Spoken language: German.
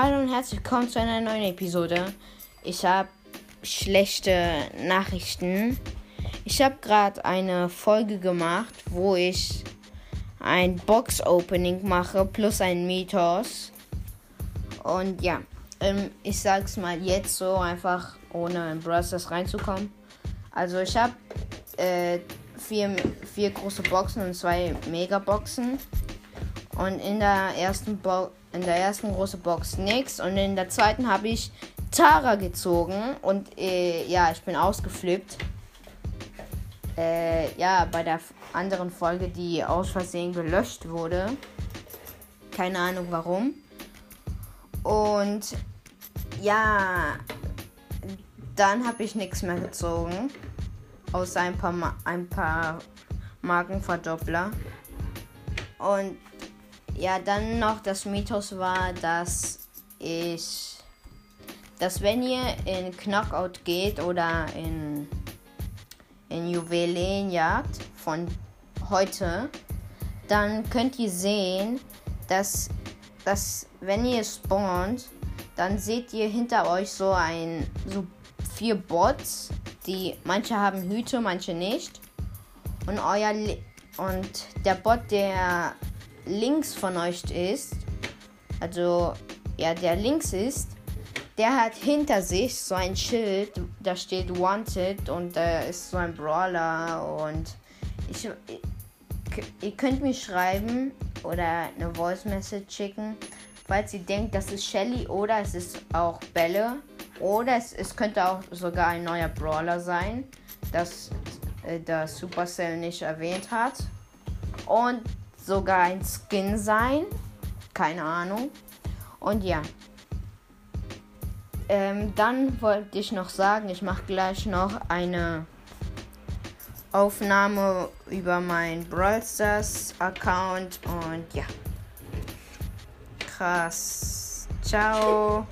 Hallo und herzlich willkommen zu einer neuen Episode. Ich habe schlechte Nachrichten. Ich habe gerade eine Folge gemacht, wo ich ein Box-Opening mache plus ein Mythos. Und ja, ähm, ich sag's mal jetzt so einfach, ohne in Browsers reinzukommen. Also ich habe äh, vier, vier große Boxen und zwei Megaboxen. Und in der ersten Bo in der ersten großen Box nichts. Und in der zweiten habe ich Tara gezogen. Und äh, ja, ich bin ausgeflippt. Äh, ja, bei der anderen Folge, die aus Versehen gelöscht wurde. Keine Ahnung warum. Und ja, dann habe ich nichts mehr gezogen. Außer ein paar, Ma ein paar Markenverdoppler. Und ja, dann noch das Mythos war, dass ich, dass wenn ihr in Knockout geht oder in, in Juwelenjagd von heute, dann könnt ihr sehen, dass, dass wenn ihr spawnt, dann seht ihr hinter euch so ein, so vier Bots, die manche haben Hüte, manche nicht. Und euer und der Bot, der links von euch ist, also ja, der links ist, der hat hinter sich so ein Schild, da steht Wanted und da ist so ein Brawler und ich, ihr könnt mir schreiben oder eine Voice Message schicken, falls ihr denkt, das ist Shelly oder es ist auch Bälle oder es, es könnte auch sogar ein neuer Brawler sein, das äh, der Supercell nicht erwähnt hat. Und sogar ein Skin sein. Keine Ahnung. Und ja. Ähm, dann wollte ich noch sagen, ich mache gleich noch eine Aufnahme über meinen Brawl Stars Account und ja. Krass. Ciao.